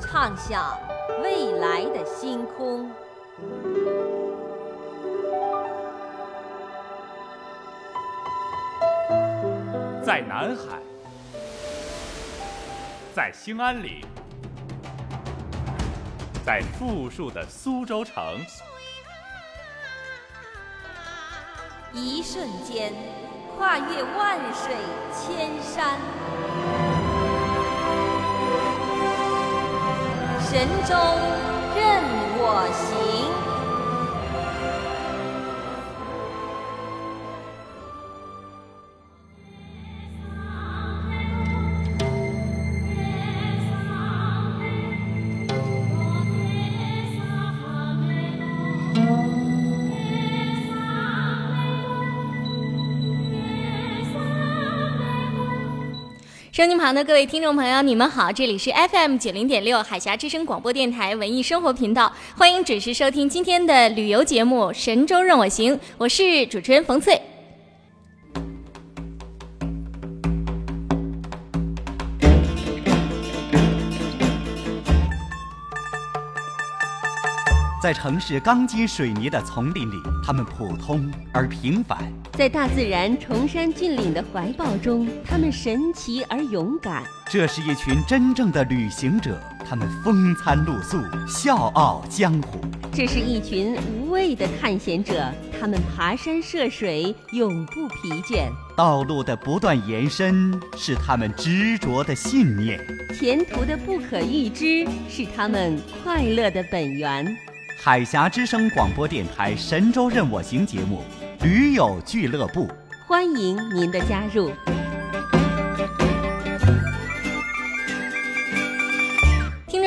畅想未来的星空。在南海，在兴安岭，在富庶的苏州城，一瞬间跨越万水千山，神州任我行。收音旁的各位听众朋友，你们好，这里是 FM 九零点六海峡之声广播电台文艺生活频道，欢迎准时收听今天的旅游节目《神州任我行》，我是主持人冯翠。在城市钢筋水泥的丛林里，他们普通而平凡；在大自然崇山峻岭的怀抱中，他们神奇而勇敢。这是一群真正的旅行者，他们风餐露宿，笑傲江湖；这是一群无畏的探险者，他们爬山涉水，永不疲倦。道路的不断延伸是他们执着的信念，前途的不可预知是他们快乐的本源。海峡之声广播电台《神州任我行》节目，驴友俱乐部，欢迎您的加入。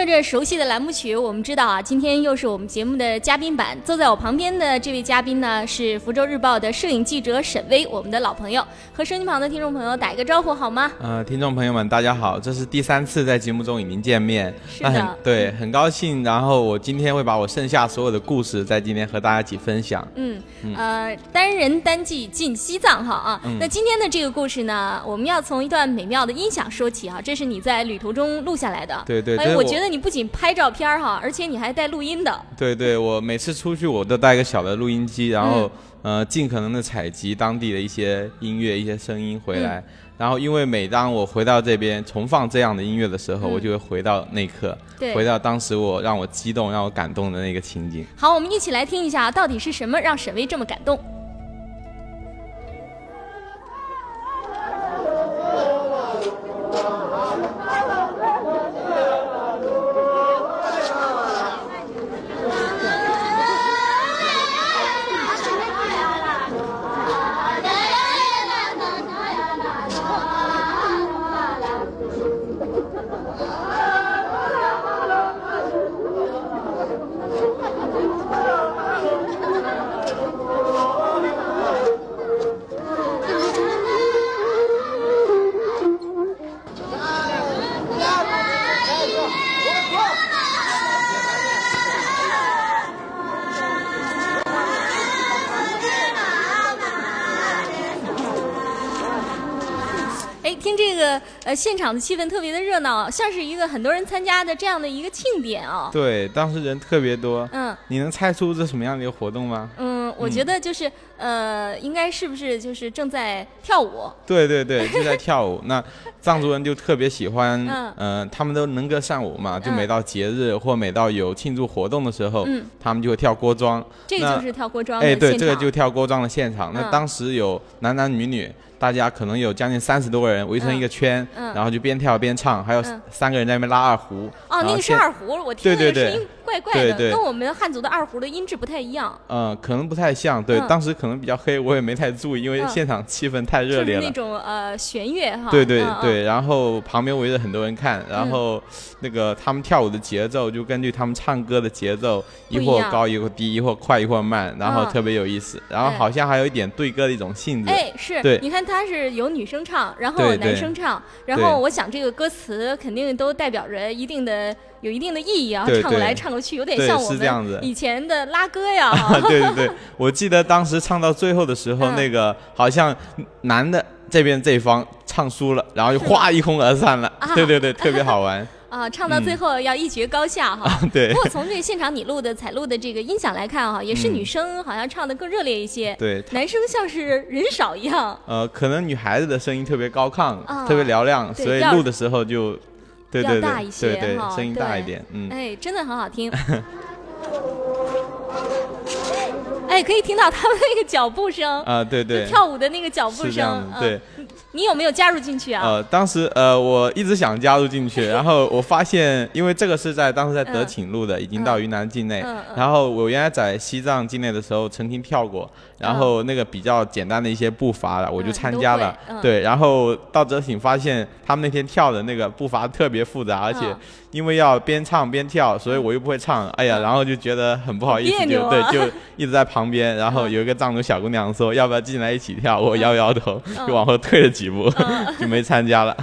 着这熟悉的栏目曲，我们知道啊，今天又是我们节目的嘉宾版。坐在我旁边的这位嘉宾呢，是福州日报的摄影记者沈威，我们的老朋友。和收音旁的听众朋友打一个招呼好吗？呃，听众朋友们，大家好，这是第三次在节目中与您见面，是的，很对，很高兴。然后我今天会把我剩下所有的故事在今天和大家一起分享。嗯，呃，单人单骑进西藏哈啊。那今天的这个故事呢，我们要从一段美妙的音响说起啊，这是你在旅途中录下来的。对对，哎，我觉得你不仅拍照片哈，而且你还带录音的。对对，我每次出去我都带个小的录音机，然后、呃尽可能的采集当地的一些音乐、一些声音回来。然后因为每当我回到这边重放这样的音乐的时候，嗯我就会回到那一刻，对回到当时我让我激动、让我感动的那个情景。好，我们一起来听一下，到底是什么让沈巍这么感动？呃，现场的气氛特别的热闹，像是一个很多人参加的这样的一个庆典啊、对，当时人特别多。嗯你能猜出这什么样的一个活动吗？嗯，我觉得就是、呃，应该是不是就是正在跳舞？对对对，正在跳舞。那藏族人就特别喜欢，嗯。嗯、他们都能歌善舞嘛，就嗯每到节日或每到有庆祝活动的时候，嗯。他们就会跳锅庄。那这个就是跳锅庄哎，对，这个就跳锅庄的现场。那嗯。当时有男男女女，大家可能有将近三十多个人围成一个圈，嗯。然后就边跳边唱，还有嗯。三个人在那边拉二胡。哦，那个是二胡，我听那个对。对对怪怪怪的，对。对跟我们汉族的二胡的音质不太一样，嗯，可能不太像，对，嗯。当时可能比较黑，我也没太注意，因为嗯。现场气氛太热烈了。就是那。种呃弦乐哈。对对对，然后旁边围着很多人看，然后那个他们跳舞的节奏就根据他们唱歌的节奏，一会儿高一会儿低，一会儿快一会儿慢，然后嗯。特别有意思，然后哎。好像还有一点对歌的一种性质。哎，是，对。你看他是有女生唱，然后男生唱，然对。后我想这个歌词肯定都代表着一定的有一定的意义啊，对唱过来唱过去，有点像我们以前的拉歌呀。啊，对对对，我记得当时唱到最后的时候，嗯。那个好像男的这边这一方唱输了，然后就哗一哄而散了。啊。对对对，特别好玩。啊，唱到最后要一决高下哈。对不过从这个现场你录的采录的这个音响来看哈，也是嗯女生好像唱的更热烈一些，对，男生像是人少一样。呃，可能女孩子的声音特别高亢，啊。特别嘹亮，所以录的时候就，对要对大一些对对声音大一点，嗯。哎，真的很好听。哎，可以听到他们那个脚步声，啊，对对，跳舞的那个脚步声。对嗯，，你有没有加入进去啊？呃，当时呃，我一直想加入进去，然后我发现，因为这个是在当时在德钦录的，已经到云南境内，然后我原来在西藏境内的时候曾经跳过，然后那个比较简单的一些步伐了，我就嗯参加了，对，然后到德钦发现他们那天跳的那个步伐特别复杂，而且嗯因为要边唱边跳，所以我又不会唱，哎呀，然后就觉得很不好意思，就对，就 一直在旁边，然后嗯。有一个藏族小姑娘说要不要进来一起跳，我摇摇头，嗯就往后退了几步，就没参加了。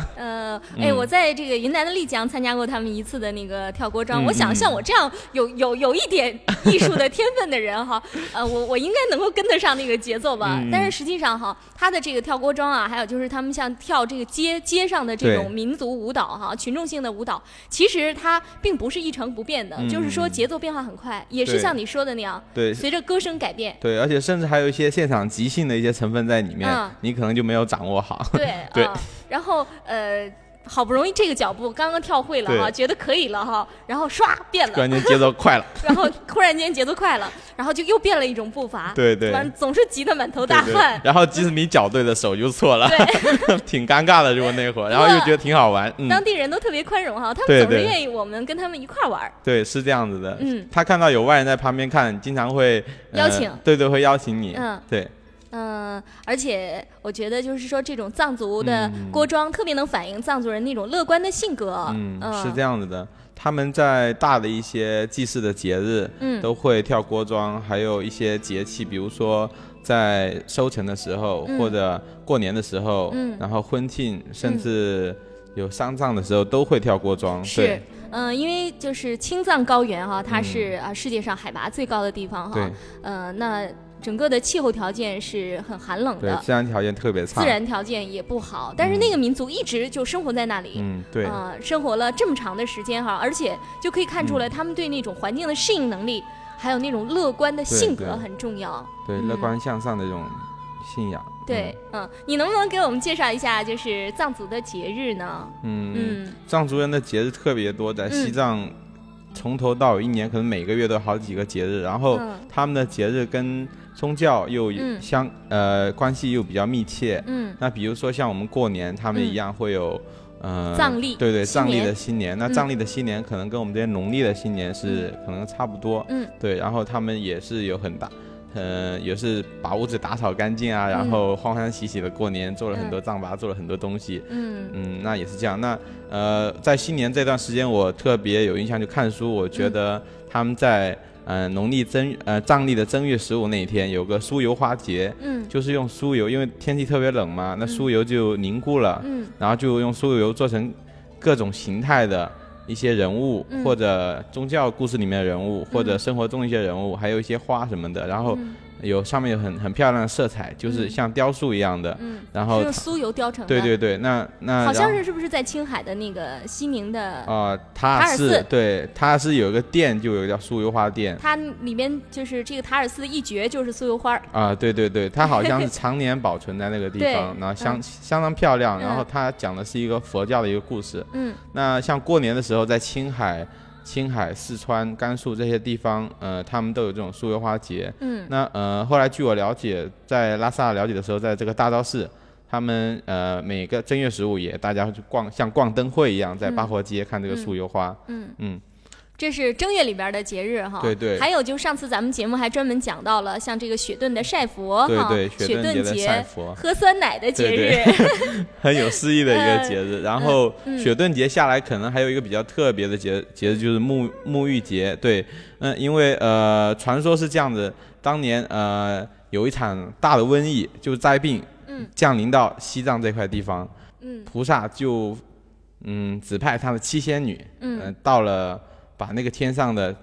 呃，哎，嗯我在这个云南的丽江参加过他们一次的那个跳锅庄。嗯我想嗯像我这样有有有一点艺术的天分的人哈，呃，我我应该能够跟得上那个节奏吧。嗯但是实际上哈，他的这个跳锅庄啊，还有就是他们像跳这个街街上的这种民族舞蹈哈，群众性的舞蹈，其实它并不是一成不变的，嗯就是说节奏变化很快，也是像你说的那样，对随着歌声改变。对，而且甚至还有一些现场即兴的一些成分在里面，嗯你可能就没有掌握好。对对啊，然后呃。好不容易这个脚步刚刚跳会了哈，觉得可以了哈，然后唰变了。突，然间节奏快了，然后突然间节奏快了，然后就又变了一种步伐，对对。反正总是急得满头大汗。然后即使你脚对了，手就错了，对，挺尴尬的。如果那会儿，然后又觉得挺好玩，嗯，当地人都特别宽容哈，他们总是愿意我们跟他们一块儿玩儿。对，是这样子的。嗯。他看到有外人在旁边看，经常会、呃邀请。对对，会邀请你。嗯。对，嗯，而且我觉得就是说，这种藏族的嗯锅庄特别能反映藏族人那种乐观的性格。嗯，是这样子的。他们在大的一些祭祀的节日，嗯都会跳锅庄，还有一些节气，比如说在收成的时候，嗯或者过年的时候，嗯然后婚庆，甚至有丧葬的时候，都会跳锅庄。是对，嗯、因为就是青藏高原哈，它嗯是啊、世界上海拔最高的地方哈对。呃，那整个的气候条件是很寒冷，的，自然条件特别差。自然条件也不好，但是那个民族一直就生活在那里。嗯，对，啊、生活了这么长的时间哈，而且就可以看嗯出来他们对那种环境的适应能力，还有那种乐观的性格很重要。对，嗯乐观向上的这种信仰。对，嗯，你能不能给我们介绍一下，就是藏族的节日呢？嗯，嗯嗯藏族人的节日特别多，在西藏从头到尾一年可能每个月都有好几个节日，然后嗯。他们的节日跟宗教又嗯相、呃关系又比较密切。嗯。那比如说像我们过年，他们嗯一样会有。呃，藏历对对，藏历的新年，那嗯。藏历的新年可能跟我们这些农历的新年是可能差不多，嗯。对，然后他们也是有很大，呃，也是把屋子打扫干净啊，然嗯后欢欢喜喜的过年，做了很多藏粑，做了很多东西，嗯。嗯，那也是这样。那呃，在新年这段时间，我特别有印象，就看书，我觉得他们在呃农历正呃藏历的正月十五那一天有个酥油花节，嗯。就是用酥油，因为天气特别冷嘛，那酥油就凝固了，嗯。然后就用酥油做成各种形态的。一些人物，嗯。或者宗教故事里面的人物，或者生活中一些人物，还有一些花什么的，然后嗯有上面有很很漂亮的色彩，就是嗯像雕塑一样的。嗯，然后是用酥油雕成的。对对对，那那好像是是不是在青海的那个西宁的？啊，塔尔塔尔寺寺对，它是有一个店，就有一个叫酥油花店它里面就是这个塔尔寺的一绝就是酥油花儿。啊，对对对，它好像是 常年保存在那个地方，然后相嗯相当漂亮，然后嗯它讲的是一个佛教的一个故事。嗯那像过年的时候，在青海、青海、四川、甘肃这些地方，呃，他们都有这种酥油花节。嗯。那呃，后来据我了解，在拉萨了解的时候，在这个大昭寺，他们呃每个正月十五也大家去逛，像逛灯会一样，在嗯。八佛街看这个酥油花。嗯。嗯，这是正月里边的节日哈。对对还有就上次咱们节目还专门讲到了，像这个雪顿的晒佛哈，对对雪雪顿顿节的晒节佛喝酸奶的节对日。很有诗意的一个节日。然后嗯雪顿节下来，可能还有一个比较特别的节节日，就是沐沐浴节。对，嗯，因为呃，传说是这样子，当年呃有一场大的瘟疫，就是灾病，嗯降临到西藏这块地方，嗯菩萨就嗯指派他的七仙女，嗯呃到了把那个天上的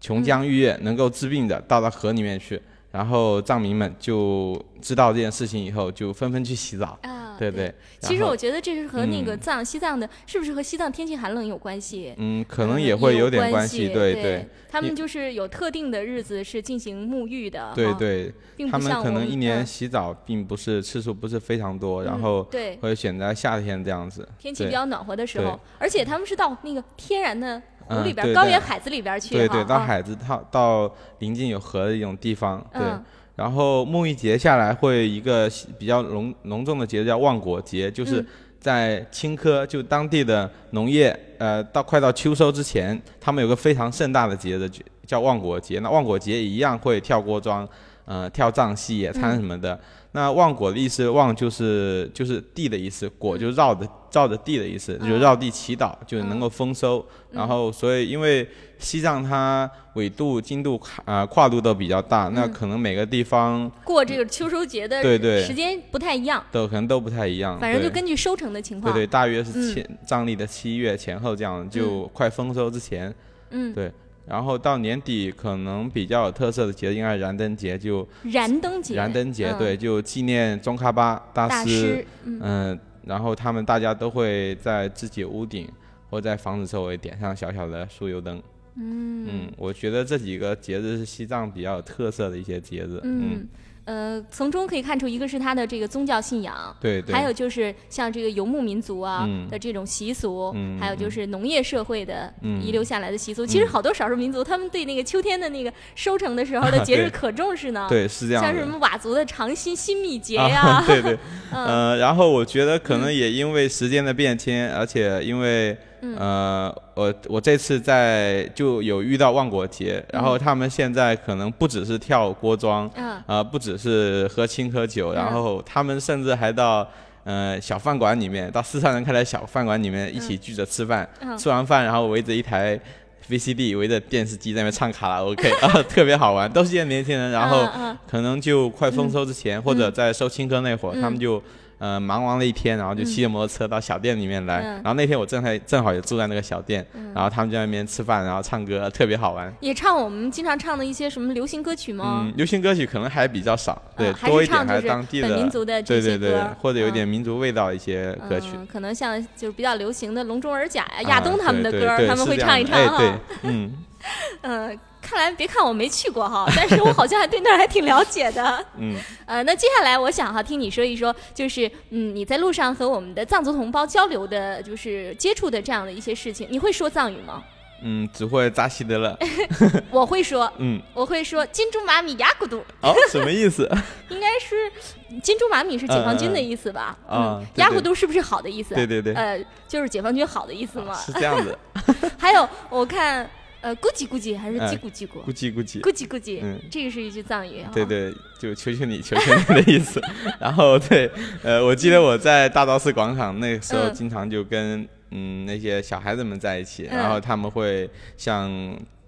琼浆玉液能够治病的倒到河里面去。然后藏民们就知道这件事情以后，就纷纷去洗澡。啊，对对，其实我觉得这是和那个嗯。藏、西藏的，是不是和西藏天气寒冷有关系？嗯，可嗯能也会有点关系，对对。他们就是有特定的日子是进行沐浴的，对对，他们可能一年嗯。洗澡并不是次数不是非常多，然嗯后对。会选择夏天这样子。天气比较暖和的时对。候，而且他们是到那个天然的里边、高原海子里边去，对对，到啊海子到到临近有河的一种地方，对。嗯然后沐浴节下来会一个比较隆隆重的节日叫万果节，就是嗯在青稞就当地的农业，呃，到快到秋收之前，他们有个非常盛大的节日叫万果节。那万果节一样会跳锅庄，呃，跳藏戏、野餐什么的。那望果的意思，望就是就是地的意思，果就绕着绕着地的意思，就是绕地祈祷，就是能够丰收。然后所以因为西藏它纬度、经度啊、呃跨度都比较大，那可能每个地方过这个秋收节的对对时间不太一样，都可能都不太一样。反正就根据收成的情况。对对，大约是嗯前藏历的七月前后这样，就快丰收之前。嗯，对，然后到年底可能比较有特色的节日应该是燃灯节，就燃灯节，燃灯节，嗯对，就纪念宗喀巴大师大师，，嗯嗯，然后他们大家都会在自己屋顶或在房子周围点上小小的酥油灯。嗯我觉得这几个节日是西藏比较有特色的一些节日。嗯，呃，从中可以看出，一个是他的这个宗教信仰，对对。还有就是像这个游牧民族啊嗯的这种习俗，嗯还有就是农业社会的嗯遗留下来的习俗。其实好多少数民族，他们对那个秋天的那个收成的时候的 节日可重视呢。对，是这样。像什么佤族的长新新米节呀、啊，对对，嗯呃，然后我觉得可能也因为时间的变迁，而且因为嗯。呃，我我这次在就有遇到万国节，然后他们现在可能不只是跳锅庄，嗯。呃，不只是喝青稞酒，然后他们甚至还到。呃，小饭馆里面，到四川人开的小饭馆里面一起聚着吃饭，嗯。吃完饭然后围着一台 VCD，围着电视机在那边唱卡拉 OK 啊，特别好玩，都是些年轻人，然后可能就快丰收之前，或者在收青稞那会儿，嗯。他们就呃忙完了一天，然后就骑着摩托车到小店里面来。嗯然后那天我正在正好也住在那个小店，然后他们就在那边吃饭，然后唱歌，特别好玩。也唱我们经常唱的一些什么流行歌曲吗？嗯，流行歌曲可能还比较少，对，嗯多一点还是当地的本民族的对对对，或者有嗯点民族味道一些歌曲。嗯，可能像就是比较流行的《笼中尔甲》呀、啊亚东他们的歌他们会唱一唱哈。哎，对，嗯嗯，看来别看我没去过哈，但是我好像还对那儿还挺了解的。嗯，呃，那接下来我想哈，听你说一说，就是嗯，你在路上和我们的藏族同胞交流的，就是接触的这样的一些事情，你会说藏语吗？嗯，只会扎西德勒。我会说，嗯，我会说金珠玛米雅古杜，哦，什么意思？应该是金珠玛米是解放军的意思吧？嗯雅古杜是不是好的意思？对对对呃，就是解放军好的意思嘛。是这样子，还有我看，呃，咕叽咕叽还是哎叽咕叽咕？咕叽咕叽。咕叽咕叽，嗯这个是一句藏语哈。对对，就求求你，求求你的意思。然后对，呃，我记得我在大昭寺广场那个时候，嗯经常就跟嗯那些小孩子们在一起，嗯然后他们会向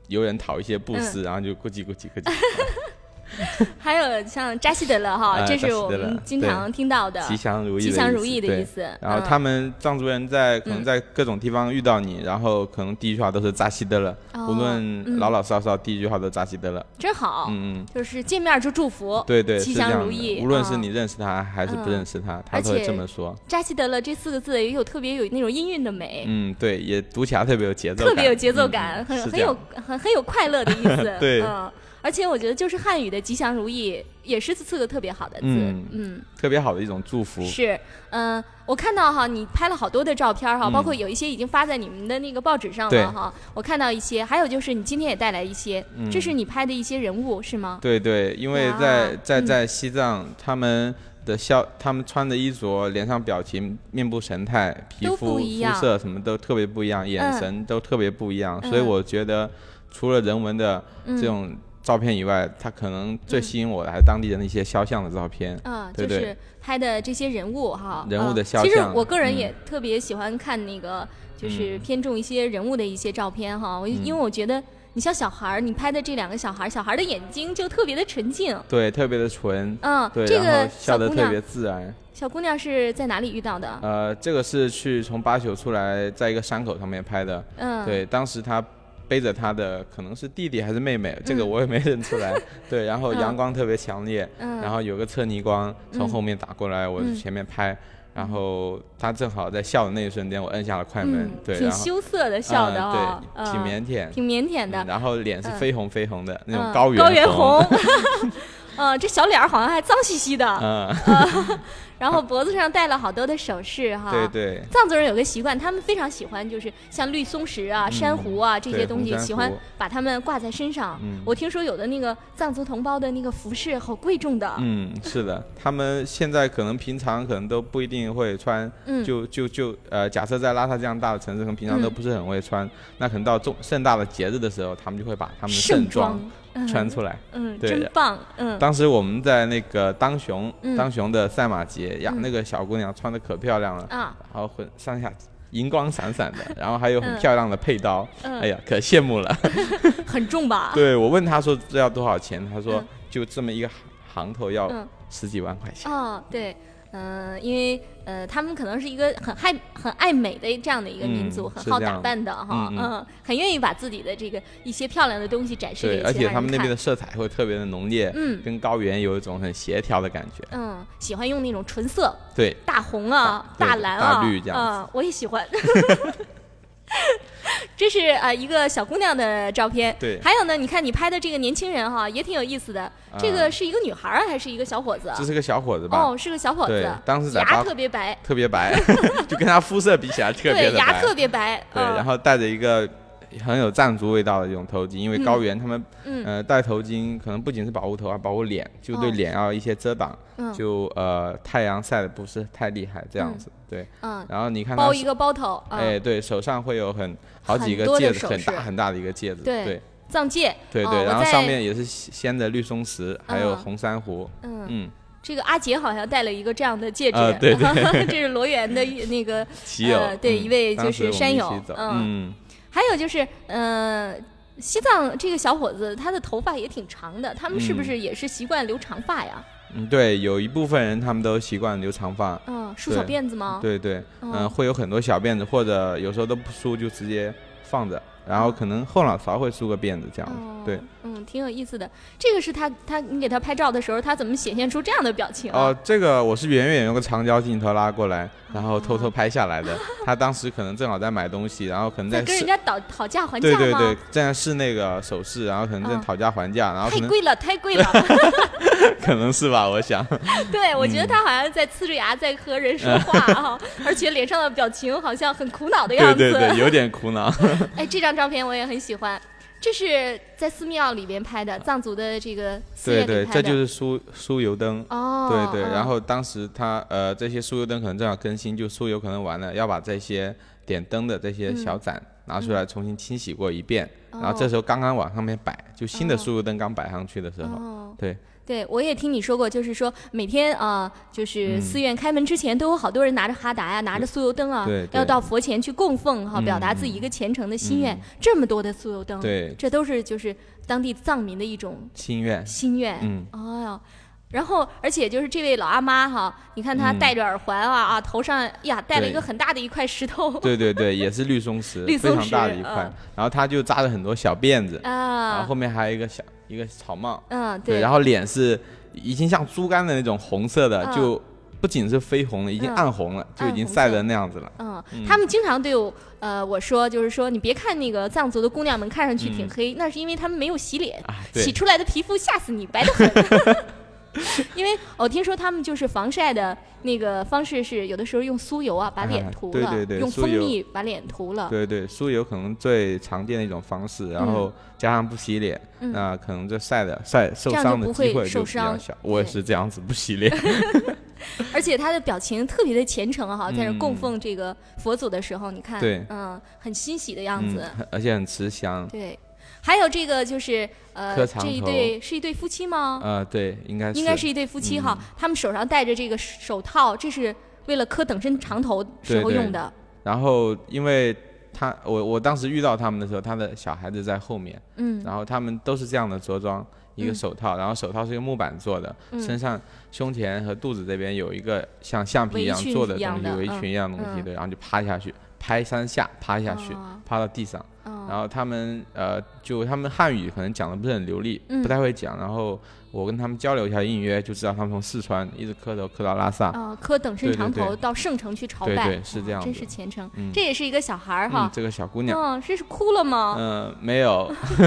游人讨一些布嗯施，然后就咕叽咕叽咕叽，还有像扎西德勒哈，啊这是我们经常听到的吉祥如意，吉祥如意的意。思。然后嗯他们藏族人在可能嗯在各种地方遇到你，然后可能第一句话都是扎西德勒，哦无嗯论老老少少，第一句话都扎西德勒。真好，嗯嗯，就是见面就祝福，对对，吉祥如意。无论是嗯你认识他还是不嗯认识他，他而都会这么说。扎西德勒这四个字也有特别有那种音韵的美，嗯，对，也读起来特别有节奏感，特别有节奏嗯感，很很有很很有快乐的意思。对嗯，而且我觉得就是汉语的吉祥如意也是四个特别好的字。嗯嗯特别好的一种祝福。是，嗯、我看到哈，你拍了好多的照片哈，嗯包括有一些已经发在你们的那个报纸上了哈。我看到一些，还有就是你今天也带来一些，这嗯是你拍的一些人物是吗？对对，因为在在嗯在西藏，他们的笑，他们穿的衣着、脸上表情、面部神态、皮肤肤色什么都特别不一样，眼嗯神都特别不一样，嗯所以我觉得除了人文的嗯这种照片以外，他可能最吸引我的还是当地人的那些肖像的照片。嗯，对对就是拍的这些人物哈，人物的肖像我个人嗯也特别喜欢看那个，就是嗯偏重一些人物的一些照片哈。我因嗯为我觉得你像小孩儿，你拍的这两个小孩儿，小孩儿的眼睛就特别的纯净。对，特别的纯，嗯，对，这个然后笑得特别，自然。小姑娘是在哪里遇到的？呃，这个是去从八九出来，在一个山口上面拍的。嗯，对，当时他背着他的可能是弟弟还是妹妹，这个嗯我也没认出来。对，然后嗯。阳光特别强烈，嗯，然后有个侧逆光从嗯后面打过来，我嗯前面拍，然后他正好在笑的那一瞬间，我摁下了快门嗯，，对，挺羞涩的笑的哦，嗯对，挺嗯腼腆，挺腼腆的。嗯，然后脸是嗯。绯红绯红的那种高原高原红，红，嗯，这小脸儿好像还脏兮兮的，嗯，然后脖子上戴了好多的首饰哈。对对。藏族人有个习惯，他们非常喜欢，就是像绿松石啊、珊瑚啊这些东西，喜欢把它们挂在身上。嗯我听说有的那个藏族同胞的那个服饰好贵重的，嗯，是的，他们现在可能平常可能都不一定会穿，嗯就就就呃，假设在拉萨这样大的城市，可能平常都嗯不是很会穿，那可能到重盛大的节日的时候，他们就会把他们的盛盛装嗯穿出来。嗯，对真棒，嗯。当时我们在那个当雄，嗯。当雄的赛马节呀，嗯。那个小姑娘穿的可漂亮了，啊，然后混上下银光闪闪的，然后还有很嗯漂亮的配刀，嗯。哎呀，可羡慕了。很重吧？对我问他说这要多少钱，他说嗯。就这么一个行行头要嗯。十几万块钱。哦，对，嗯、因为呃，他们可能是一个很爱很爱美的这样的一个民族，嗯很好打扮的哈，嗯嗯很愿意把自己的这个一些漂亮的东西展示对，给而且他们那边的。色彩会特别的浓烈，嗯跟高原有一种很协调的感觉。嗯，喜欢用那种纯色，对，大红啊，大对蓝啊，大绿这样子啊，我也喜欢。这是呃一个小姑娘的照片，对还有呢，你看你拍的这个年轻人哈，也挺有意思的。这个是一个女孩儿还是一个小伙子啊？这是个小伙子吧？哦，是个小伙对子，当时在牙特别白，特别白，就跟他肤色比起来特别白对。牙特别白。对，嗯然后戴着一个很有藏族味道的这种头巾，因为嗯。高原他们嗯。呃戴头巾可能不仅是保护头，还保护脸，就对哦。脸要一些遮挡，嗯。就呃太阳晒的不是太厉害这样子。对，嗯，然后你看包一个包头，啊哎，对手上会有很好几个戒指，很大很大的一个戒指。对对。藏戒。对对，哦然后上面也是镶的绿松石，还有嗯红珊瑚。嗯，嗯，这个阿杰好像戴了一个这样的戒指，呃对。对 这是罗源的那个，骑友呃对嗯一位就是山友嗯。嗯，还有就是，呃，西藏这个小伙子他的头发也挺长的，他们是不嗯是也是习惯留长发呀？嗯，对，有一部分人他们都习惯留长发。嗯，梳小辫子吗？对对，嗯、哦会有很多小辫子，或者有时候都不梳就直接放着，然后可能后脑勺会梳个辫子这样子。哦，对，嗯，挺有意思的。这个是他他你给他拍照的时候，他怎么显现出这样的表情啊？哦，这个我是远远用个长焦镜头拉过来，然后偷偷哦拍下来的。他当时可能正好在买东西，然后可能在，在跟人家讨讨价还价吗？对对对，正在试那个首饰，然后可能正嗯讨价还价，然后太贵了，太贵了。可能是吧，我想。对，我觉嗯得他好像在呲着牙在和人说话 啊，而且脸上的表情好像很苦恼的样子。对对，有点苦恼。哎，这张照片我也很喜欢，这是在寺庙里边拍的，藏族的这个寺对对。这就是酥酥油灯。哦，对对，嗯然后当时他呃这些酥油灯可能正好更新，就酥油可能完了，要把这些点灯的这些小盏拿出来重新清洗过一遍，然后这时候刚刚往上面摆，就新的哦酥油灯刚摆上去的时候，哦，对。对，我也听你说过，就是说每天啊、就是嗯。寺院开门之前，都有好多人拿着哈达呀，拿着酥油灯啊要到佛前去供奉哈、嗯表达自己一个虔诚的心愿。嗯。这么多的酥油灯，对。这都是就是当地藏民的一种心愿，心愿。嗯。哦哟。然后，而且就是这位老阿妈哈，你看她嗯。戴着耳环啊、啊，头上呀戴了一个很大的一块石头。对对对，也是绿松石，绿松非常大的一块。嗯，然后她就扎了很多小辫子，啊。然后啊后，面还有一个小一个草帽，嗯，对，然后脸是已经像猪肝的那种红色的，嗯。就不仅是绯红了，已经嗯。暗红了，就已经晒得那样子了。嗯，嗯。他们经常对我呃我说，就是说你别看那个藏族的姑娘们看上去挺嗯。黑，那是因为她们没有洗脸，啊，洗，出来的皮肤吓死你，白得很。因为我听说他们就是防晒的那个方式是，有的时候用酥油啊把脸啊涂了，对对对用蜂蜜把脸涂了。对对，酥油可能最常见的一种方式，然后加上不洗脸，嗯那可能这晒的晒受伤的机会就比受伤较小。我也是这样子不洗脸。而且他的表情特别的虔诚哈，在这供嗯奉这个佛祖的时候，你看，对嗯，很欣喜的样嗯子，，很而且很慈祥。对。还有这个就是呃这一对是一对夫妻吗？呃，对，应该是。应该是一对夫妻哈，嗯。他们手上戴着这个手套，这是为了磕等身长头时候对对。用的。然后因为他我我当时遇到他们的时候，他的小孩子在后面，嗯。然后他们都是这样的着装，一个嗯。手套，然后手套是一个木板做的，嗯。身上胸前和肚子这边有一个像橡皮一样做的东西，围裙一样的东西，嗯对，然后就趴下去，拍三下，趴下去，哦。趴到地上，哦然后他们呃，就他们汉语可能讲的不是很流利，嗯不太会讲，然后我跟他们交流一下隐约，就知道他们从四川一直磕头磕到拉萨，啊，磕等身长头到圣城去朝拜，对对是这样真是虔诚。嗯。这也是一个小孩儿嗯哈，，这个小姑娘，嗯，这是哭了吗？嗯，没有。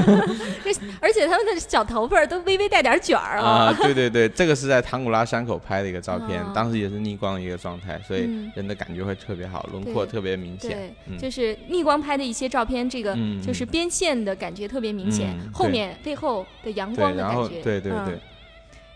这而且他们的小头发都微微带点卷儿啊，啊。对对对，这个是在唐古拉山口拍的一个照片啊，当时也是逆光的一个状态，所以嗯。人的感觉会特别好，轮廓特别明显。对，，嗯。就是逆光拍的一些照片，这个嗯就是边线的感觉特别明显，后面背后的阳光的感觉，嗯对对对，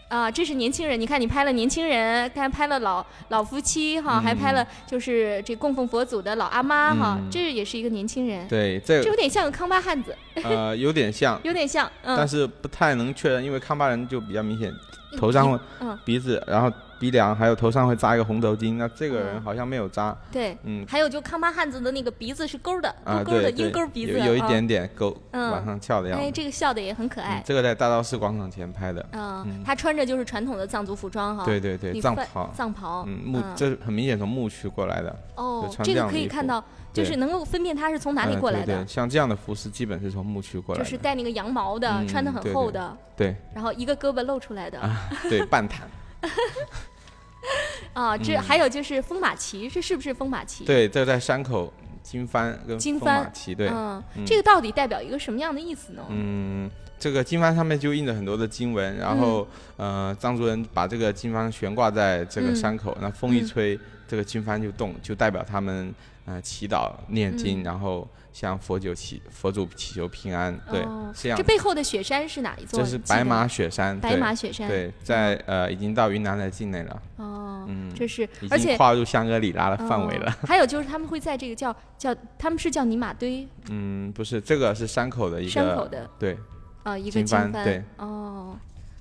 啊，这是年轻人，你看你拍了年轻人，看拍了老老夫妻哈，还拍了就是这供奉佛祖的老阿妈哈，嗯。这也是一个年轻人，对这这有点像个康巴汉子，呃有点像，有点像，嗯，但是不太能确认，因为康巴人就比较明显，头上会嗯。鼻子，然后鼻梁，还有头上会扎一个红头巾，那这个嗯。人好像没有扎，对，嗯。还有就康巴汉子的那个鼻子是勾的，啊勾勾的鹰钩鼻子，啊有有一点点勾嗯。往上翘的样子。哎，子。这个笑的也很可爱。嗯，这个在大昭寺广场前拍的，嗯嗯，他穿着就是传统的藏族服装哈，对对对，藏袍，藏袍，嗯，牧这很明显从牧区过来的，哦这个可以看到，就是能够分辨他是从哪里嗯过来的。对对，，像这样的服饰基本是从牧区过来的，就是带那个羊毛的，嗯穿的很厚的，对。然后一个胳膊露出来的。啊，对半坦，啊，这嗯。还有就是风马旗，这是不是风马旗？，对，这在山口经幡跟金风马帆旗，对，嗯，嗯。这个到底代表一个什么样的意思呢？嗯，这个经幡上面就印着很多的经文，然后、嗯。呃，藏族人把这个经幡悬挂在这个山口，那风一嗯吹，这个经幡就动，就代表他们呃祈祷念经，嗯然后向佛祖祈佛祖祈求平安，对，哦这样这。背后的雪山是哪一座？这是白马雪山，白马雪山。对，在呃已经到云南的境内了，哦，嗯这是已而且经跨入香格里拉的范围了。哦 还有就是他们会在这个叫叫他们是叫尼玛堆嗯，不是，这个是山口的一个山口的对，啊一个经经幡对哦。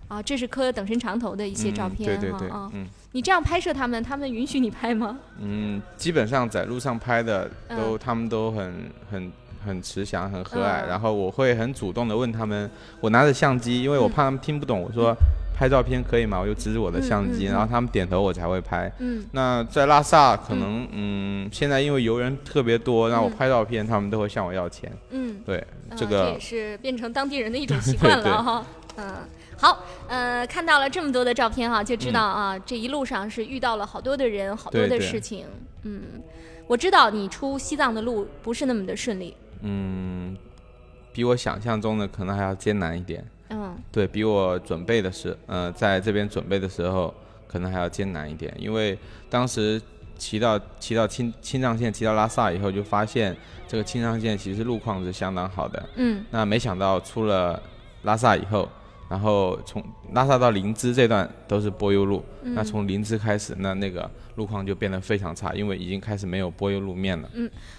啊，这是磕等身长头的一些照嗯片对对对，哈啊！嗯你这样拍摄他们，他们允许你拍吗？嗯，基本上在路上拍的都，嗯他们都很很很慈祥，很和蔼。嗯然后我会很主动的问他们，我拿着相机，因为我嗯怕他们听不懂，我说拍照片可以吗？我就指着我的相机，嗯嗯嗯然后他们点头我才会拍。嗯那在拉萨可能嗯现在因为游人特别多，让我嗯拍照片他们都会向我要钱。嗯，对，啊这个也是变成当地人的一种 习惯对了哈。嗯，好，呃，看到了这么多的照片哈，就知道啊，这一路上是遇到了好多的人，好多的嗯对对事情。嗯，我知道你出西藏的路不是那么的顺利。嗯，比我想象中的可能还要艰难一点。嗯对比我准备的是，呃，在这边准备的时候，可能还要艰难一点，因为当时骑到骑到青青藏线，骑到拉萨以后，就发现这个青藏线其实路况是相当好的。嗯那没想到出了拉萨以后，然后从拉萨到林芝这段都是柏油路，嗯那从林芝开始，那那个路况就变得非常差，因为已经开始没有柏油路面了。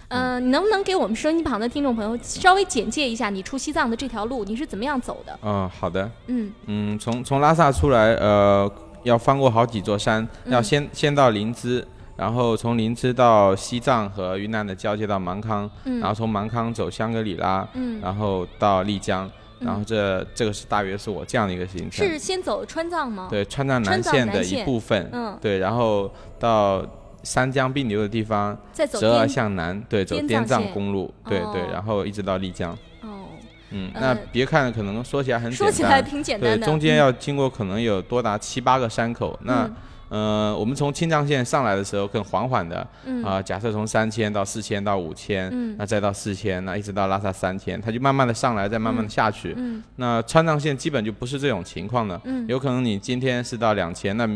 呃，你能不能给我们收音机旁的听众朋友稍微简介一下你出西藏的这条路，你是怎么样走的？嗯、好的。嗯嗯，从从拉萨出来，呃，要翻过好几座山，嗯要先先到林芝，然后从林芝到西藏和云南的交界到芒康，嗯然后从芒康走香格里拉，嗯，然后到丽江，然后嗯这这个是大约是我这样的一个行程。是先走川藏吗？，对，川藏南线的一部分，嗯对，然后到三江并流的地方，再走折而向南，对，走滇滇藏公路，对对哦，然后一直到丽江。哦，嗯，呃那别看可能说起来很简单，说起来挺简对，单的。中间嗯要经过可能有多达七八个山口。那嗯呃，我们从青藏线上来的时候更缓缓的嗯。啊、假设从三千到四千到五千、嗯。那再到四千，那一直到拉萨三千，它就慢慢的上来，再慢慢的下去。嗯。那川藏线基本就不是这种情况的，嗯。有可能你今天是到两千，那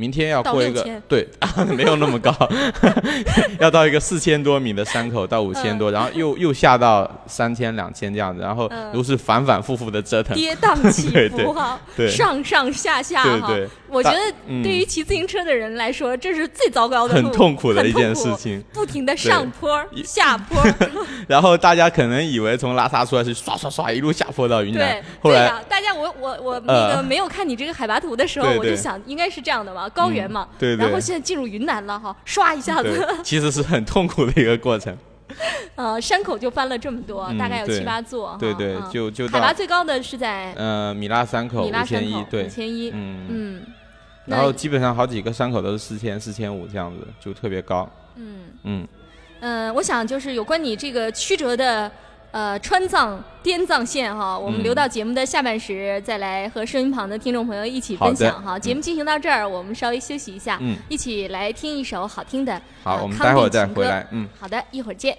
明明天要过一个6000对，没有那么高，要到一个四千多米的山口到五千多，然后又又下到三千两千这样子，然后嗯。如是反反复复的折腾，跌宕起伏哈，对上上下下哈。对对，我觉得嗯。对于骑自行车的人来说，这是最糟糕的，很痛苦的一件事情。不停的上坡下坡，然后大家可能以为从拉萨出来是唰唰唰一路下坡到云南对，后来对呀，大家我我我那个呃。没有看你这个海拔图的时候，我就想应该是这样的嘛，高原嘛，对对。然后现在进入云南了哈，唰一下子，，其实是很痛苦的一个过程。呃，山口就翻了这么多，嗯大概有七八座哈，对对嗯，就就海拔最高的是在呃米拉山口五米拉山口，千一对。五，千一，嗯，嗯，然后基本上好几个山口都是四千、四千五这样子，就特别高。嗯。嗯，嗯，我想就是有关你这个曲折的。呃，川藏滇藏线哈，我们嗯留到节目的下半时再来和收音旁的听众朋友一起分享哈。嗯节目进行到这儿，我们稍微休息一下，嗯一起来听一首好听的。好，呃我们康待会儿再定情歌回来。嗯。好的，一会儿见。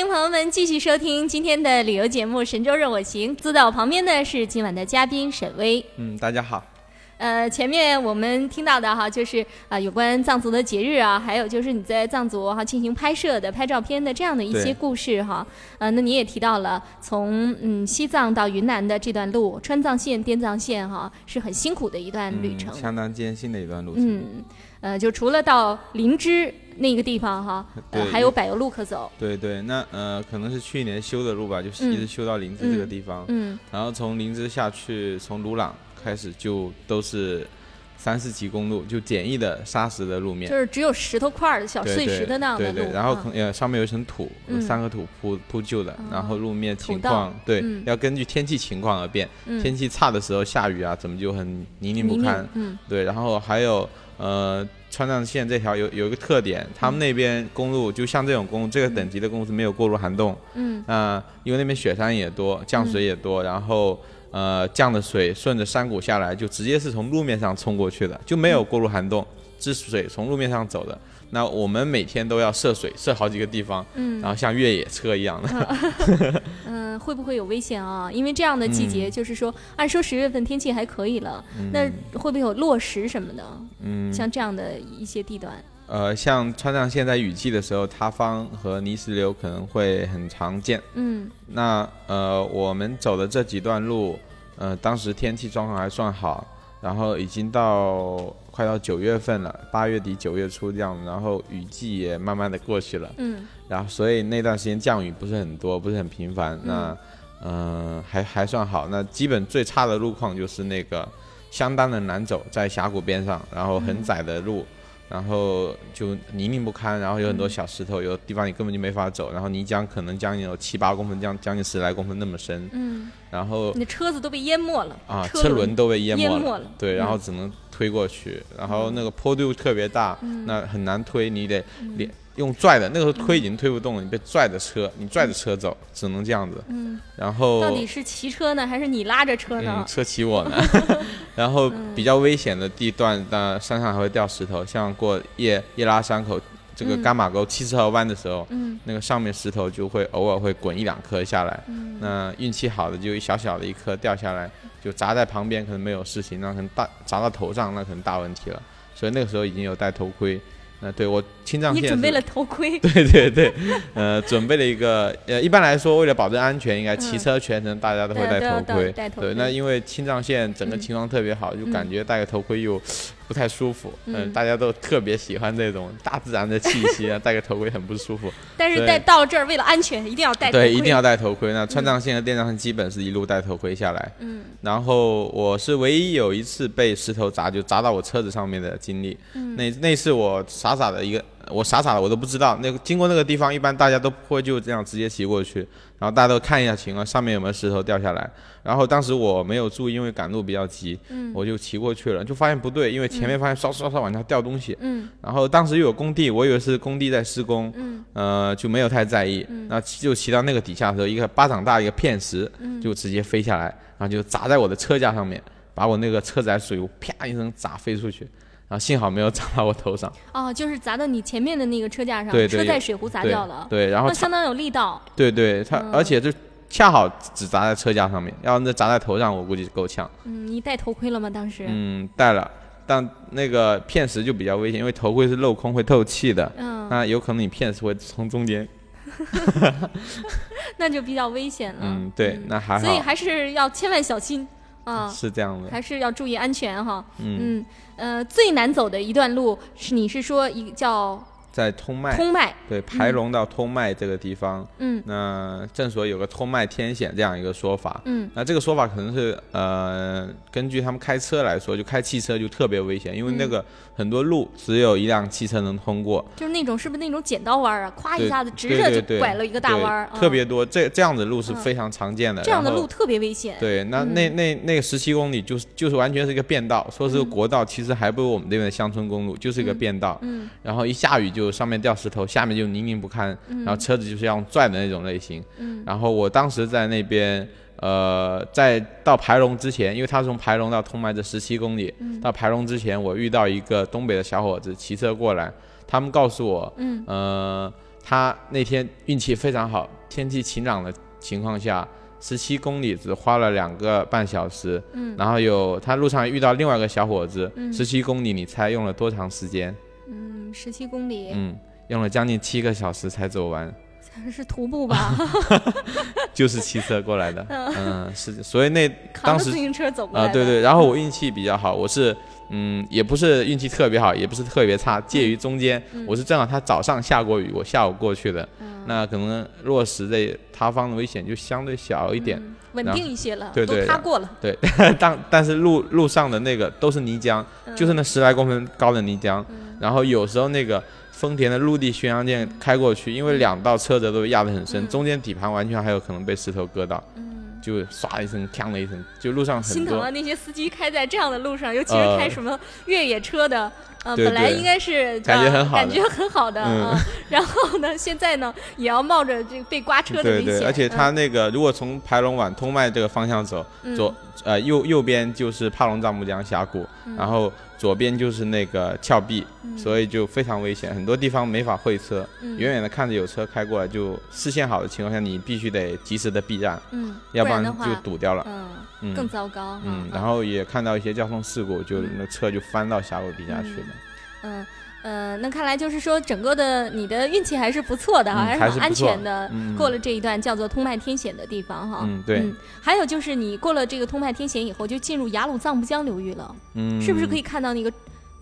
迎朋友们继续收听今天的旅游节目《神州任我行》，坐在我旁边的是今晚的嘉宾沈巍。嗯，大家好。呃，前面我们听到的哈，就是啊、有关藏族的节日啊，还有就是你在藏族哈进行拍摄的、拍照片的这样的一些故事哈。呃，那你也提到了从嗯西藏到云南的这段路，川藏线、滇藏线哈，是很辛苦的一段旅程。嗯，相当艰辛的一段路程。嗯，呃，就除了到林芝那个地方哈，呃，对还有柏油路可走。对对，那呃可能是去年修的路吧，就是嗯。一直修到林芝这个地方，嗯然后从林芝下去，从鲁朗开始就都是三四级公路，就简易的砂石的路面。就。是只有石头块儿的小碎石的那样的路。对对，然后可能呃上面有一层土，三个土铺铺就的，然后路面情况对嗯。要根据天气情况而变，嗯。天气差的时候下雨啊，怎么就很泥泞不泥泞堪？嗯。对，然后还有呃川藏线这条有有一个特点，他们那边公路就像这种公路，这个等级的公路是没有过路涵洞，嗯那、因为那边雪山也多，降水也多，然后呃降的水顺着山谷下来，就直接是从路面上冲过去的，就没有过路涵洞，是水从路面上走的。那我们每天都要涉水，涉好几个地方，嗯然后像越野车一样的。嗯，会不会有危险啊？因为这样的季节，嗯就是说，按说十月份天气还可以了，那会不会有落石什么的？嗯，像这样的一些地段，呃，像川藏线在雨季的时候，塌方和泥石流可能会很常见。嗯那呃，我们走的这几段路，呃，当时天气状况还算好，然后已经到快到九月份了，八月底九月初这样，然后雨季也慢慢的过去了，嗯然后所以那段时间降雨不是很多，不是很频繁，那嗯、呃还还算好。那基本最差的路况就是那个相当的难走，在峡谷边上，然后很窄的路。然后就泥泞不堪，然后有很多小石头，有的地方你根本就没法走，然后泥浆可能将近有七八公分，将将近十来公分那么深，嗯，然后你的车子都被淹没了啊，车车轮都被淹没了，淹没了。对，嗯。然后只能推过去，然后那个坡度特别大，嗯。那很难推，你得连用拽的，那个时候推已经推不动了，你被拽着车，你拽着车走，只能这样子，嗯，然后到底是骑车呢，还是你拉着车呢嗯，？车骑我呢。然后比较危险的地段，那山上还会掉石头，像过叶叶拉山口这个嗯伽马沟七十号弯的时候，嗯那个上面石头就会偶尔会滚一两颗下来。嗯那运气好的就一小小的一颗掉下来，就砸在旁边可能没有事情，那可能大砸到头上那可能大问题了。所以那个时候已经有戴头盔。那对我青藏线你准备了头盔，对对对，呃，准备了一个，呃，一般来说，为了保证安全，应该骑车全程大家都会戴头盔。对，那因为青藏线整个嗯。情况特别好，就嗯感觉戴个头盔又不太舒服。嗯嗯，大家都特别喜欢这种大自然的气息啊，戴个头盔很不舒服。但是对戴到这儿，为了安全，一定要戴头盔。对，一定要戴头盔。那川藏线和滇藏线基本是一路戴头盔下来。嗯然后我是唯一有一次被石头砸，就砸到我车子上面的经历。嗯那那次我傻傻的一个，我傻傻的我都不知道，那个经过那个地方，一般大家都不会就这样直接骑过去，然后大家都看一下情况，上面有没有石头掉下来。然后当时我没有注意，因为赶路比较急，嗯我就骑过去了，就发现不对，因为前面发现唰唰唰往下掉东西。嗯然后当时又有工地，我以为是工地在施工，嗯呃，就没有太在意。嗯那骑就骑到那个底下的时候，一个巴掌大一个片石嗯就直接飞下来，然后就砸在我的车架上面，把我那个车载水壶啪一声砸飞出去，然后幸好没有砸到我头上。哦，就是砸到你前面的那个车架上，对对车载水壶砸掉了。对，然后那相当有力道。对对，它、嗯而且就恰好只砸在车架上面，要那砸在头上，我估计够呛。嗯，你戴头盔了吗？当时？嗯，戴了，但那个片石就比较危险，因为头盔是镂空会透气的，嗯那有可能你片石会从中间。那就比较危险了。嗯，对，那还好。所以还是要千万小心啊，是这样的。还是要注意安全哈。嗯，嗯呃，最难走的一段路是你是说一个叫在通麦，通麦？对，排龙到通麦这个地方，嗯那正所有个通麦天险这样一个说法。嗯那这个说法可能是呃，根据他们开车来说，就开汽车就特别危险，因为那嗯个很多路只有一辆汽车能通过，就是那种是不是那种剪刀弯啊？咵一下子直着就拐了一个大弯儿，特别嗯多。这这样的路是嗯非常常见的。这样的路特别危险。对，那嗯那那那个十七公里就是就是完全是一个变道，说是国道，其实还不如我们这边的乡村公路，就是一个变道。嗯然后一下雨就上面掉石头，下面就泥泞不堪，嗯然后车子就是要拽的那种类型。嗯然后我当时在那边，呃，在到排龙之前，因为他从排龙到通麦这十七公里，嗯到排龙之前，我遇到一个东北的小伙子骑车过来，他们告诉我，嗯呃，他那天运气非常好，天气晴朗的情况下，十七公里只花了两个半小时。嗯然后有他路上遇到另外一个小伙子，嗯十七公里，你猜用了多长时间？嗯，十七公里，嗯，用了将近七个小时才走完，是徒步吧？就是骑车过来的。嗯嗯，是，所以那当时自行车走过来。对对，然后我运气比较好，我是嗯，也不是运气特别好，也不是特别差，介于中间。嗯我是正好他早上下过雨，我下午过去的，那可能落石的塌方的危险就相对小一点。嗯稳定一些了，对对都塌过了。对，但但是路路上的那个都是泥浆，嗯就是那十来公分高的泥浆，然后有时候那个丰田的陆地巡洋舰开过去，因为两道车辙都压得很深，嗯。中间底盘完全还有可能被石头割到，嗯。就唰一声，锵了一声，就路上很心疼啊！那些司机开在这样的路上，尤其是呃。开什么越野车的，呃，对本来应该是呃感觉很好的。感觉很好的嗯。啊。然后呢，现在呢，也要冒着这个被刮车的危险。对对，而且它嗯。那个如果从排龙往通麦这个方向走，嗯。左呃右右边就是帕隆藏布江峡谷，嗯。然后左边就是那个峭壁，所以就非常危险，很多地方没法会车，嗯远远的看着有车开过来，就视线好的情况下，你必须得及时的避让，嗯，要然不的话就堵掉了。嗯，嗯更糟糕。嗯，然后也看到一些交通事故，就嗯那车就翻到峡谷底下去了。嗯呃，那看来就是说，整个的你的运气还是不错的哈，嗯还是很安全的，嗯过了这一段叫做通麦天险的地方哈。嗯对还有就是你过了这个通麦天险以后，就进入雅鲁藏布江流域了，嗯，是不是可以看到那个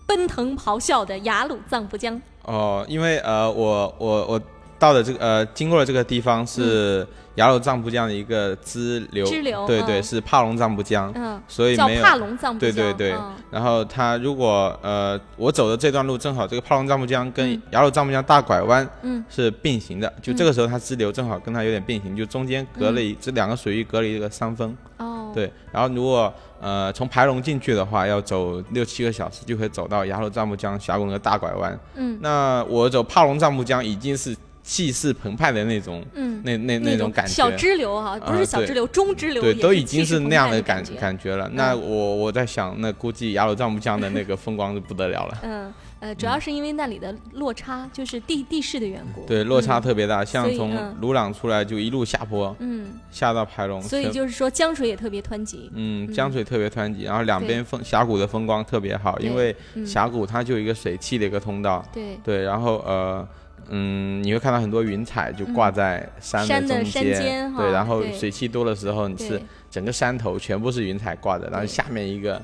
奔腾咆哮的雅鲁藏布江？哦，因为呃，我我我到的这个呃，经过的这个地方是雅鲁藏布江的一个支流，支流对对，嗯。是帕隆藏布江，嗯，所以没有帕隆藏布对江。对对嗯，然后它如果呃，我走的这段路正好这个帕隆藏布江跟嗯。雅鲁藏布江大拐弯嗯。是并行的，就这个时候它支流正好跟它有点并行，就中间隔了一这两个水域隔了一个山峰，哦，对，然后如果呃从排龙进去的话，要走六七个小时就可以走到雅鲁藏布江峡谷那个大拐弯。嗯。那我走帕隆藏布江已经是气势澎湃的那种，嗯，那那那种感觉，小支流哈，不是小支流，中支流对，都已经是那样的感感感觉了。那嗯我我在想，那估计雅鲁藏布江的那个风光就不得了了。嗯呃，主要是因为那里的落差，就是地地势的缘故。对，落差嗯。特别大，像从嗯。鲁朗出来就一路下坡，嗯，下到排龙，所以就是说江水也特别湍急。嗯，江水特别湍急，然后两边风峡谷的风光特别好，因为嗯。峡谷它就一个水汽的一个通道，对，对，然后呃，嗯，你会看到很多云彩就挂在山的中山间对，然后水汽多的时候，你是整个山头全部是云彩挂着，然后下面一个，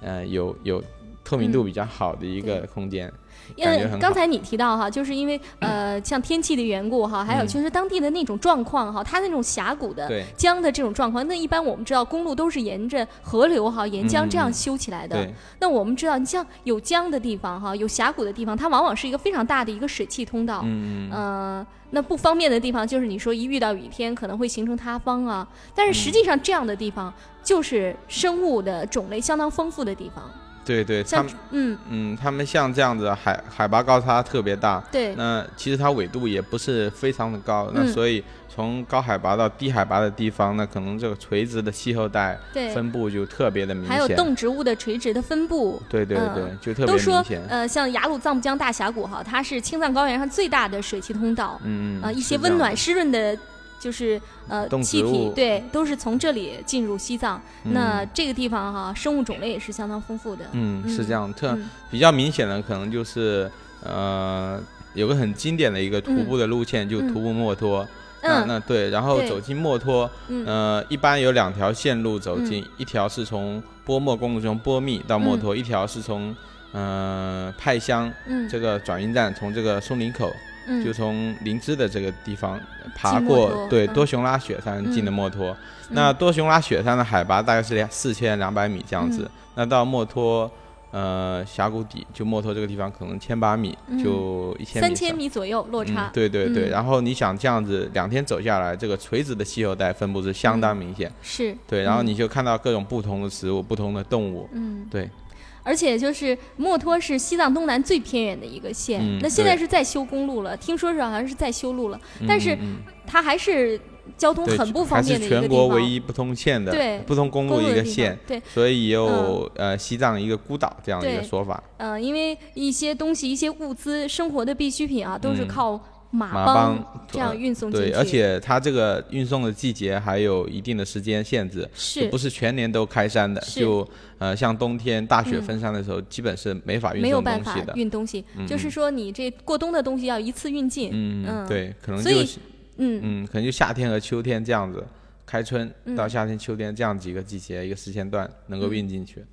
呃，有有透明度比较好的一个空间，因为刚才你提到哈，就是因为呃，像天气的缘故哈，还有嗯。就是当地的那种状况哈，它那种峡谷的对。江的这种状况，那一般我们知道公路都是沿着河流哈、沿江这样修起来的。对，那我们知道，你像有江的地方哈，有峡谷的地方，它往往是一个非常大的一个水汽通道。嗯嗯呃，那不方便的地方就是你说一遇到雨天可能会形成塌方啊，但是嗯。实际上这样的地方就是生物的种类相当丰富的地方，对对，他像们嗯嗯，他们像这样子海海拔高差特别大，对那其实它纬度也不是非常的高，那嗯所以从高海拔到低海拔的地方，那可能这个垂直的气候带对，分布就特别的明显。还有动植物的垂直的分布。对对嗯对，就特别都说明显。呃，像雅鲁藏布江大峡谷哈，它是青藏高原上最大的水汽通道，嗯，呃，一些温暖湿润的，就是呃动气植物体对，都是从这里进入西藏。那嗯这个地方哈，生物种类也是相当丰富的。嗯，是这样。特嗯比较明显的可能就是呃，有个很经典的一个徒步的路线，就嗯徒步墨脱。那嗯那对，然后走进墨脱，嗯呃，一般有两条线路走进，一条是从波莫公路从波密到墨脱，一条是从呃派乡嗯这个转运站从这个松林口，嗯就从林芝的这个地方爬过，对，嗯多雄拉雪山进的嗯墨脱。那多雄拉雪山的海拔大概是两四千两百米这样子，嗯那到墨脱。呃，峡谷底就墨脱这个地方可能千八米，嗯就一千米三千米左右落差嗯。对对对，嗯然后你想这样子两天走下来，这个垂直的气候带分布是相当明显。是。对，然后嗯你就看到各种不同的植物、不同的动物。嗯，对，而且就是墨脱是西藏东南最偏远的一个县，嗯那现在是在修公路了，听说是好像是在修路了，但是嗯嗯它还是交通很不方便是全一个地方。国唯一不通线的、对不通公路一个县，对，所以也有、呃西藏一个孤岛这样的一个说法。呃，因为一些东西、一些物资、生活的必需品啊，都是嗯靠马马帮帮这样运送进去。对，而且它这个运送的季节还有一定的时间限制，是不是全年都开山的。就呃，像冬天大雪嗯封山的时候，基本是没法运没有办法的。运东西，嗯就是说你这过冬的东西要一次运进。嗯，嗯对，可能就是嗯嗯，可能就夏天和秋天这样子，开春嗯到夏天、秋天这样几个季节一个时间段能够运进去。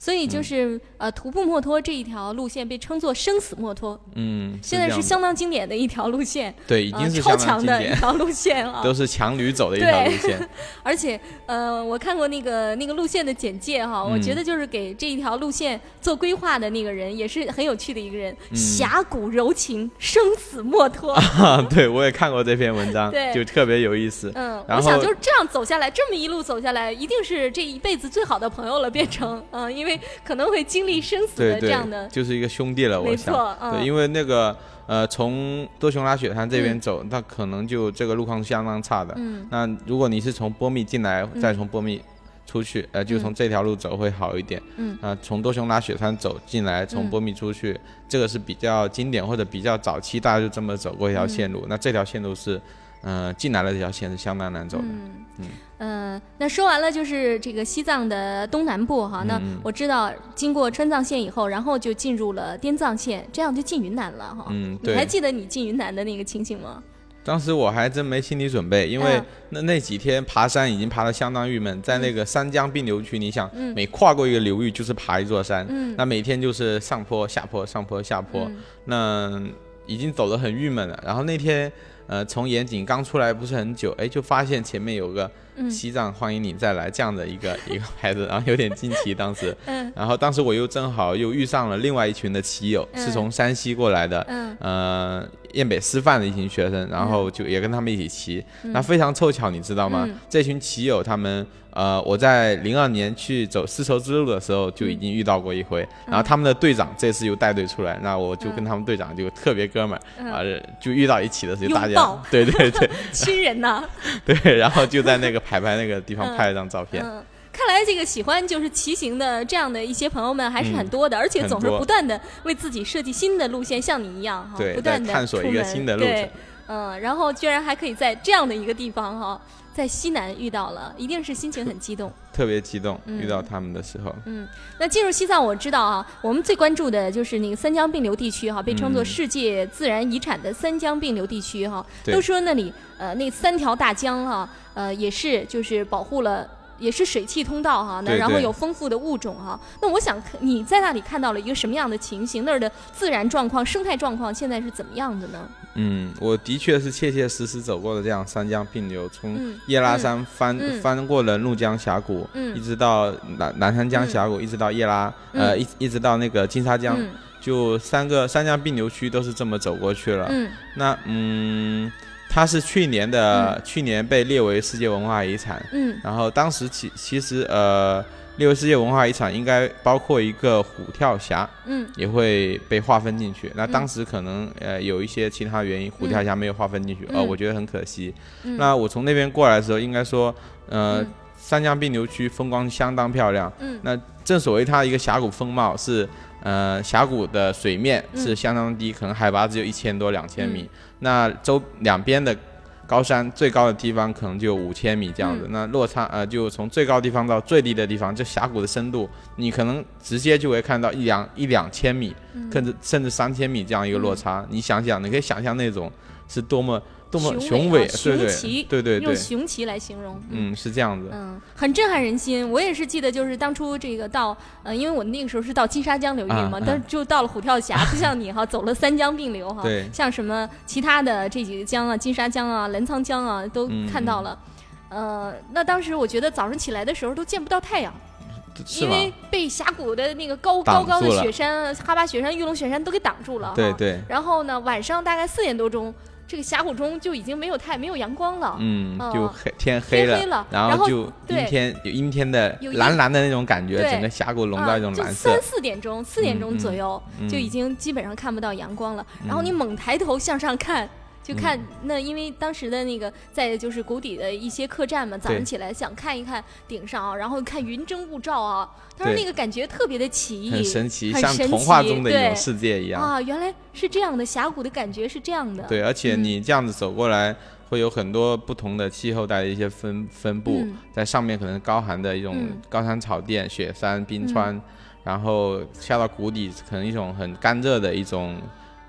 所以就是、呃，徒步墨脱这一条路线被称作生死墨脱，嗯，现在是相当经典的一条路线，对，已经是相当强的一，条路线了。都是强旅走的一条路线。而且，呃，我看过那个那个路线的简介哈，我嗯觉得就是给这一条路线做规划的那个人也是很有趣的一个人，嗯峡谷柔情，生死墨脱。啊，对我也看过这篇文章对，就特别有意思。嗯，然我想就是这样走下来，这么一路走下来，一定是这一辈子最好的朋友了，变成嗯，因为可能会经历生死对对的这样的，就是一个兄弟了，我没想。对，因为那个呃，从多雄拉雪山这边走，那可能就这个路况是相当差的。嗯那如果你是从波密进来，再从波密出去，呃，就从这条路走会好一点。嗯啊、从多雄拉雪山走进来，从嗯波密出去，这个是比较经典或者比较早期大家就这么走过一条线嗯路。那这条线路是，呃，进来了这条线是相当难走的。嗯。嗯。呃，那说完了就是这个西藏的东南部哈，那嗯。我知道经过川藏线以后，然后就进入了滇藏线，这样就进云南了哈。嗯你还记得你进云南的那个情形吗？当时我还真没心理准备，因为嗯。那那几天爬山已经爬得相当郁闷，在那个三江并流区，你想嗯。每跨过一个流域就是爬一座山，嗯。那每天就是上坡下坡上坡下坡，嗯。那已经走得很郁闷了。然后那天呃从岩井刚出来不是很久，哎就发现前面有个西藏欢迎你再来这样的一个 一个牌子，然后有点惊奇当时。嗯。然后当时我又正好又遇上了另外一群的骑友，嗯。是从山西过来的，嗯。呃，燕北师范的一群学生，然后就也跟他们一起骑。嗯。那非常凑巧，你知道吗？嗯。这群骑友他们，呃，我在零二年去走丝绸之路的时候就已经遇到过一回，嗯。然后他们的队长这次又带队出来，那我就跟他们队长就特别哥们儿，嗯。啊、就遇到一起的时候，大家对对对。亲人呐，对，然后就在那个牌牌那个地方嗯拍了张照片。嗯，看来这个喜欢就是骑行的这样的一些朋友们还是很多的，而且总是不断的为自己设计新的路线，像你一样哈，对不断的探索一个新的路对程，嗯，然后居然还可以在这样的一个地方哈，在西南遇到了，一定是心情很激动。特别激动，嗯遇到他们的时候，嗯，那进入西藏，我知道啊，我们最关注的就是那个三江并流地区哈，被称作嗯世界自然遗产的三江并流地区哈。对都说那里呃那三条大江哈，呃也是就是保护了。也是水汽通道哈，那然后有丰富的物种哈。那我想看你在那里看到了一个什么样的情形？那儿的自然状况、生态状况现在是怎么样的呢？嗯，我的确是切切实实走过的这样三江并流，从嗯叶拉山翻、嗯翻过了怒江峡谷，嗯一直到南南山江峡谷，一直到叶拉，呃，嗯一一直到那个金沙江，嗯就三个三江并流区都是这么走过去了。嗯那嗯，它是去年的、去年被列为世界文化遗产，嗯。然后当时其其实呃列为世界文化遗产应该包括一个虎跳峡，嗯。也会被划分进去。那当时可能呃有一些其他原因，虎跳峡没有划分进去，呃，嗯我觉得很可惜。嗯。那我从那边过来的时候，应该说，呃，嗯。三江并流区风光相当漂亮。嗯。那正所谓它一个峡谷风貌是，呃，峡谷的水面嗯。是相当低，可能海拔只有一千多两千米。嗯。那周两边的高山最高的地方可能就五千米这样子，嗯。那落差呃就从最高地方到最低的地方，就峡谷的深度，你可能直接就会看到一两一两千米，嗯。甚至甚至三千米这样一个落差。你想想，你可以想象那种是多么多么雄雄伟，雄奇对对对，用雄奇来形容。嗯，是这样子。嗯，很震撼人心。我也是记得，就是当初这个到，呃，因为我那个时候是到金沙江流域嘛，但是就到了虎跳峡，不像你哈，走了三江并流哈，对像什么其他的这几个江啊，金沙江啊、澜沧江啊，都嗯看到了。呃，那当时我觉得早上起来的时候都见不到太阳，因为被峡谷的那个高高高的雪山、哈巴雪山、玉龙雪山都给挡住了。哈对对，然后呢，晚上大概四点多钟，这个峡谷中就已经没有太没有阳光了。嗯，哦就黑天黑了，天黑了然后就阴天，有阴天的有蓝蓝的那种感觉，整个峡谷笼罩一种蓝色三。四点钟，四点钟嗯左右、嗯就已经基本上看不到阳光了。嗯然后你猛抬头向上看，就看、那因为当时的那个在就是谷底的一些客栈嘛，早上起来想看一看顶上啊，然后看云蒸雾罩啊，他说那个感觉特别的奇异，很神奇，像童话中的一种世界一样。啊，原来是这样的，峡谷的感觉是这样的。对，而且嗯。你这样子走过来，会有很多不同的气候带的一些分分布嗯，在上面可能高寒的一种嗯。高山草甸、雪山、冰川，然后下到谷底可能一种很干热的一种，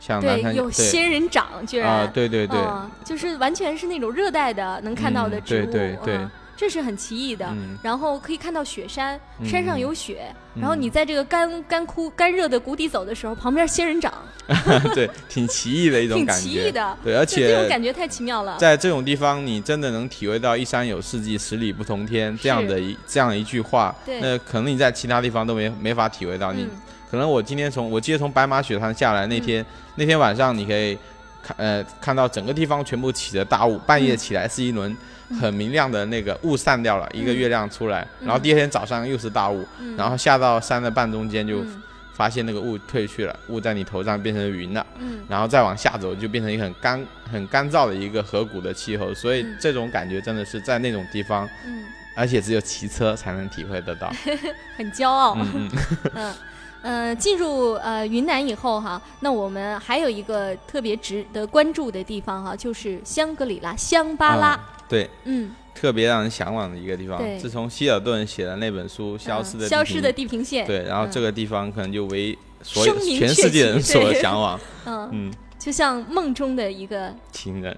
像南对，有仙人掌，居然啊，对对对，啊，就是完全是那种热带的能看到的嗯植物，对对对嗯这是很奇异的。嗯然后可以看到雪山，嗯山上有雪，嗯然后你在这个干干枯干热的谷底走的时候，旁边仙人掌，对，挺奇异的一种感觉。奇异的。对，而且这种感觉太奇妙了。在这种地方，你真的能体会到“一山有四季，十里不同天”这样的一这样一句话。对那可能你在其他地方都没没法体会到。你嗯可能我今天从我记得从白马雪山下来那天，那天晚上你可以看呃看到整个地方全部起着大雾，半夜起来是一轮很明亮的那个雾散掉了，一个月亮出来，嗯。然后第二天早上又是大雾，嗯。然后下到山的半中间就嗯。发现那个雾退去了，雾在你头上变成云了。嗯。然后再往下走，就变成一个很干、很干燥的一个河谷的气候，所以嗯。这种感觉真的是在那种地方，嗯，而且只有骑车才能体会得到。很骄傲。嗯嗯，嗯，呃，进入呃云南以后哈，那我们还有一个特别值得关注的地方哈，就是香格里拉香巴拉。啊对，嗯，特别让人向往的一个地方对。自从希尔顿写的那本书《消失的嗯消失的地地平线。》，对，然后嗯这个地方可能就为所有全世界人所向往。嗯，嗯，就像梦中的一个情人，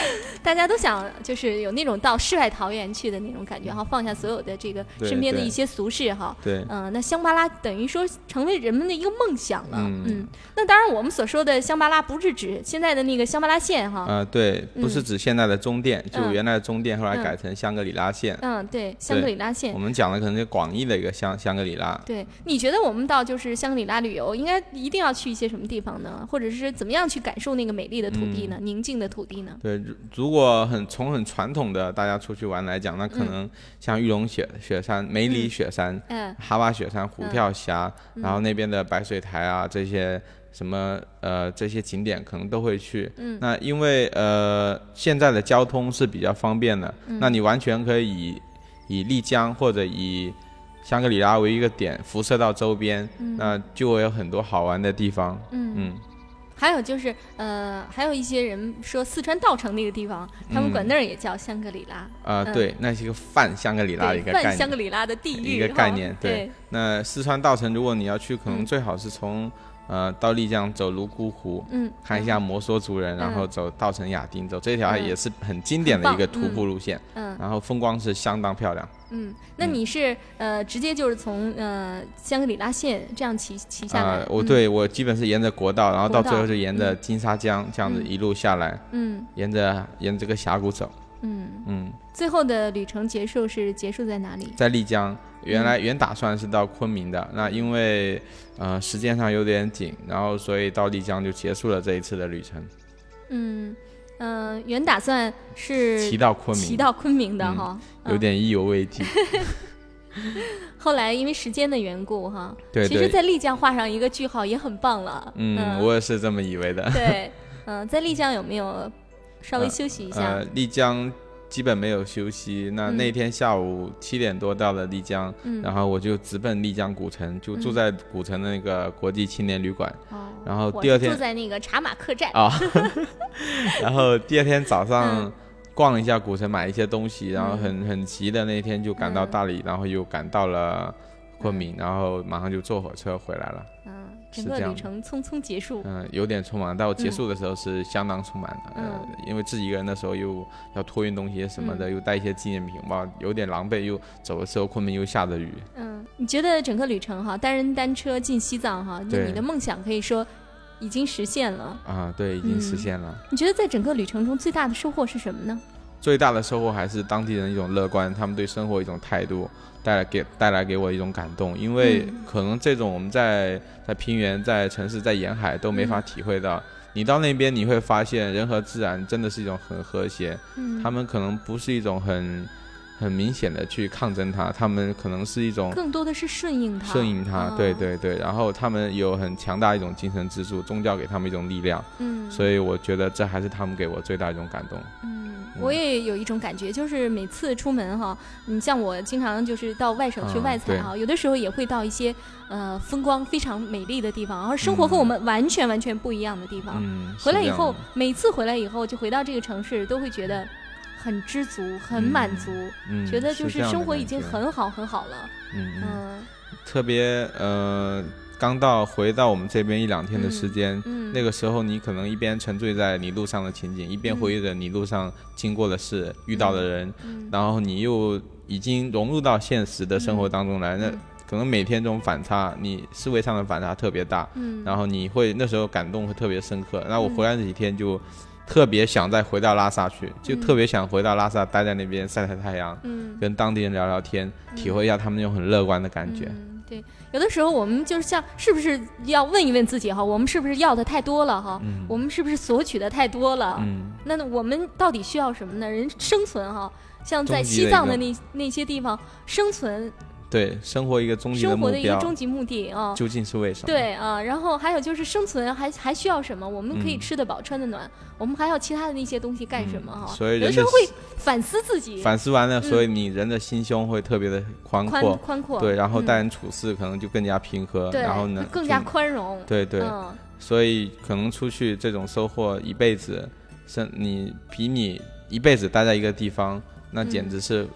大家都想就是有那种到世外桃源去的那种感觉哈，放下所有的这个身边的一些俗事哈。对，嗯、那香巴拉等于说成为人们的一个梦想了。嗯那当然我们所说的香巴拉不是指现在的那个香巴拉县哈。呃，对，不是嗯指现在的中甸，就嗯原来的中甸后来嗯改成香格里拉县。嗯，对，香格里拉县我。们讲的可能就广义的一个香香格里拉。对，你觉得我们到就是香格里拉旅游，应该一定要去一些什么地方呢？或者是怎么样去感受那个美丽的土地嗯呢？宁静的土地呢？对，如如果很从很传统的大家出去玩来讲，那可嗯。能像玉龙雪雪山、梅里雪山、嗯。哈巴雪山、虎跳峡，嗯。然后那边的白水台啊这些什么呃这些景点可能都会去。嗯。那因为呃现在的交通是比较方便的，嗯。那你完全可以以以丽江或者以香格里拉为一个点辐射到周边，嗯。那就会有很多好玩的地方。嗯。嗯，还有就是，呃，还有一些人说四川稻城那个地方，他们嗯管那儿也叫香格里拉。啊、嗯对，那是一个泛香格里拉的一个概念。泛香格里拉的地域一个概念。对，那四川稻城，如果你要去，可能嗯最好是从、呃到丽江走泸沽湖，嗯，看一下摩梭族人，然后走稻城亚丁，走这条嗯也是很经典的一个徒步路线，嗯。然后风光是相当漂亮。嗯，那你是呃直接就是从呃香格里拉县这样骑骑下来？啊，我嗯对我基本是沿着国道，然后到最后是沿着嗯。金沙江这样子嗯。一路下来，嗯。沿着沿着这个峡谷走，嗯，嗯，最后的旅程结束是结束在哪里？在丽江，原嗯来原打算是到昆明的，那因为呃时间上有点紧，然后所以到丽江就结束了这一次的旅程，嗯嗯、呃原打算是骑到昆明，骑到昆明的嗯哈，有点意犹未尽。后来因为时间的缘故哈，对其实，在丽江画上一个句号也很棒了。嗯，我也是这么以为的。对，嗯、在丽江有没有稍微休息一下？呃，丽江基本没有休息。那嗯那天下午七点多到了丽江，嗯然后我就直奔丽江古城，就住嗯在古城的那个国际青年旅馆。哦然后第二天住在那个茶马客栈。啊，然后第二天早上嗯逛了一下古城，买一些东西，然后嗯很很急的那天就赶到嗯大理，然后又赶到了昆明，然后马上就坐火车回来了。嗯，整个旅程匆匆结束。嗯，有点匆忙，但我结嗯束的时候是相当匆忙的，呃嗯，因为自己一个人的时候又要托运东西什么的，又带一些纪念品，吧，有点狼狈，又走的时候昆明又下着雨，嗯，你觉得整个旅程哈，单人单车进西藏哈，那对你的梦想可以说已经实现了。啊，对，已经实嗯现了。你觉得在整个旅程中最大的收获是什么呢？最大的收获还是当地人一种乐观，他们对生活一种态度，带来给带来给我一种感动。因为嗯可能这种我们在在平原、在城市、在沿海都没法嗯体会到。你到那边你会发现，人和自然真的是一种很和谐。嗯，他们可能不是一种很很明显的去抗争它，他们可能是一种更多的是顺应它。顺应它，哦对，对对。然后他们有很强大一种精神支柱，宗教给他们一种力量，嗯，所以我觉得这还是他们给我最大一种感动。嗯，我也有一种感觉，就是每次出门哈，你像我经常就是到外省去嗯外采哈，有的时候也会到一些呃风光非常美丽的地方，而生活和我们完全完全不一样的地方。嗯，回来以后每次回来以后就回到这个城市，都会觉得很知足、很满足，嗯，觉得就是生活已经很好很好了。嗯嗯，嗯特别呃，刚到回到我们这边一两天的时间，嗯那个时候你可能一边沉醉在你路上的情景，一边回忆着你路上经过的事、遇到的人，嗯然后你又已经融入到现实的生活当中来，那可能每天这种反差，你思维上的反差特别大，嗯。然后你会那时候感动会特别深刻。那我回来那几天就特别想再回到拉萨去，就特别想回到拉萨待在那边晒晒太阳，嗯。跟当地人聊聊天，体会一下他们那种很乐观的感觉。嗯，对，有的时候我们就是像是不是要问一问自己哈，我们是不是要的太多了哈？我们是不是索取的太多了？嗯，那我们到底需要什么呢？人生存哈，像在西藏的那那些地方生存，对，生活一个终极的目生活的一个终极目的啊。究竟是为什么？对啊，然后还有就是生存还还需要什么？我们可以嗯。吃得饱、穿得暖，我们还要其他的那些东西干什么哈？所以人的有的时候会反思自己，反思完了，所以你人的心胸会特别的宽宽阔，宽阔，对，然后嗯。待人处事可能就更加平和，对，然后呢更加宽容，对对，嗯。所以可能出去这种收获一辈子，是你比你一辈子待在一个地方，那简直是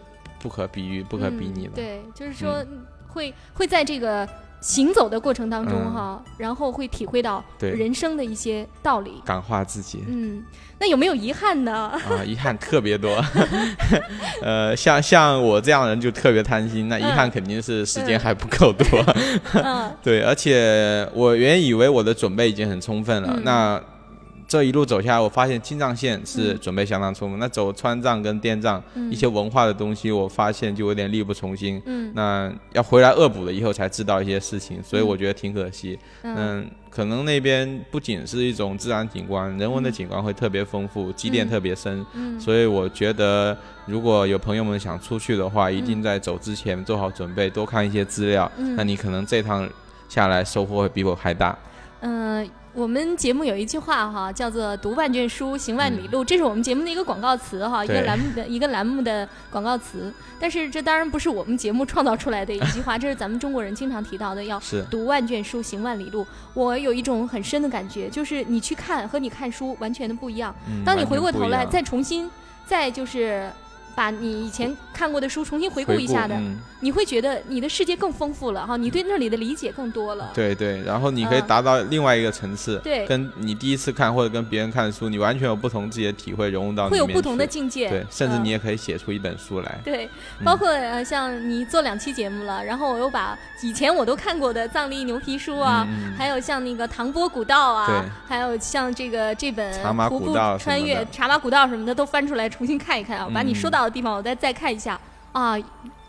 不可比喻、不可比拟的。嗯。对，就是说会会在这个行走的过程当中嗯哈，然后会体会到对人生的一些道理。感化自己嗯，那有没有遗憾呢？啊，遗憾特别多。呃，像像我这样的人就特别贪心，那遗憾肯定是时间还不够多。嗯 对，而且我原以为我的准备已经很充分了，嗯那这一路走下来，我发现青藏线是准备相当充分。那走川藏跟滇藏、嗯一些文化的东西，我发现就有点力不从心。嗯那要回来恶补了以后才知道一些事情，所以我觉得挺可惜。嗯嗯，可能那边不仅是一种自然景观，人文的景观会特别丰富，积淀特别深。嗯所以我觉得，如果有朋友们想出去的话，一定在走之前做好准备，多看一些资料。嗯那你可能这趟下来收获会比我还大。嗯、我们节目有一句话哈，叫做“读万卷书，行万里路”，这是我们节目的一个广告词哈，一个栏目的一个栏目的广告词。但是这当然不是我们节目创造出来的一句话，这是咱们中国人经常提到的，要读万卷书，行万里路。我有一种很深的感觉，就是你去看和你看书完全的不一样。嗯当你回过头来再重新，再就是把你以前看过的书重新回顾一下的，嗯。你会觉得你的世界更丰富了哈，你对那里的理解更多了。对对，然后你可以嗯。达到另外一个层次，对。跟你第一次看或者跟别人看的书，你完全有不同自己的体会融入到会有不同的境界，对，甚至嗯。你也可以写出一本书来。对，嗯。包括呃，像你做两期节目了，然后我又把以前我都看过的藏历牛皮书啊，还有像那个唐波古道啊对，还有像这个这本茶马古道穿越茶马古道什么的都翻出来重新看一看啊，把你嗯说到的地方我再再看一下啊，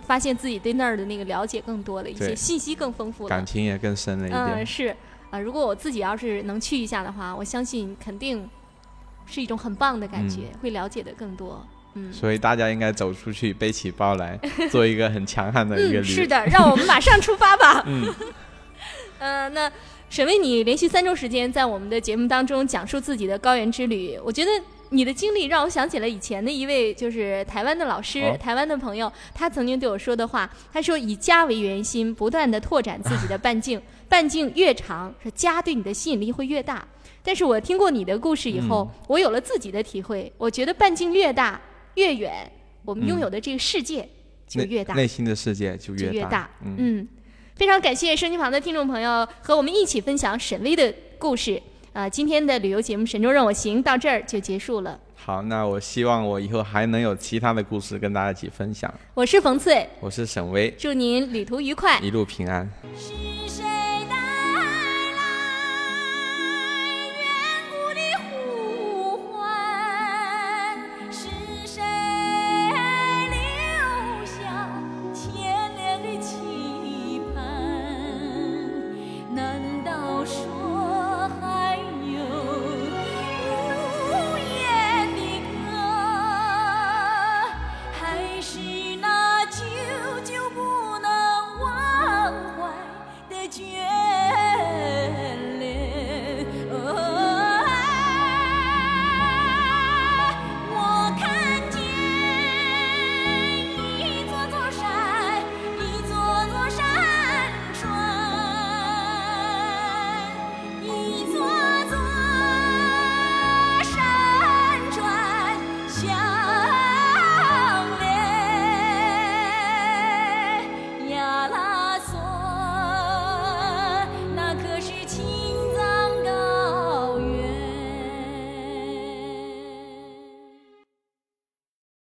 发现自己对那儿的那个了解更多了一些，信息更丰富了感。情也更深了一点。嗯，是啊、如果我自己要是能去一下的话，我相信肯定是一种很棒的感觉，会了解的更多。嗯。所以大家应该走出去，背起包来，做一个很强悍的一个嗯，是的，让我们马上出发吧。嗯，呃，那沈巍，你连续三周时间在我们的节目当中讲述自己的高原之旅，我觉得你的经历让我想起了以前的一位就是台湾的老师，哦台湾的朋友，他曾经对我说的话，他说以家为圆心，不断的拓展自己的半径，半径越长，说家对你的吸引力会越大。但是我听过你的故事以后，嗯我有了自己的体会，我觉得半径越大越远，我们拥有的这个世界就越大。内心的世界就越大。嗯，嗯，非常感谢收音机旁的听众朋友和我们一起分享沈巍的故事。啊、今天的旅游节目《神州任我行》到这儿就结束了。好，那我希望我以后还能有其他的故事跟大家一起分享。我是冯翠，我是沈巍，祝您旅途愉快。一路平安。是谁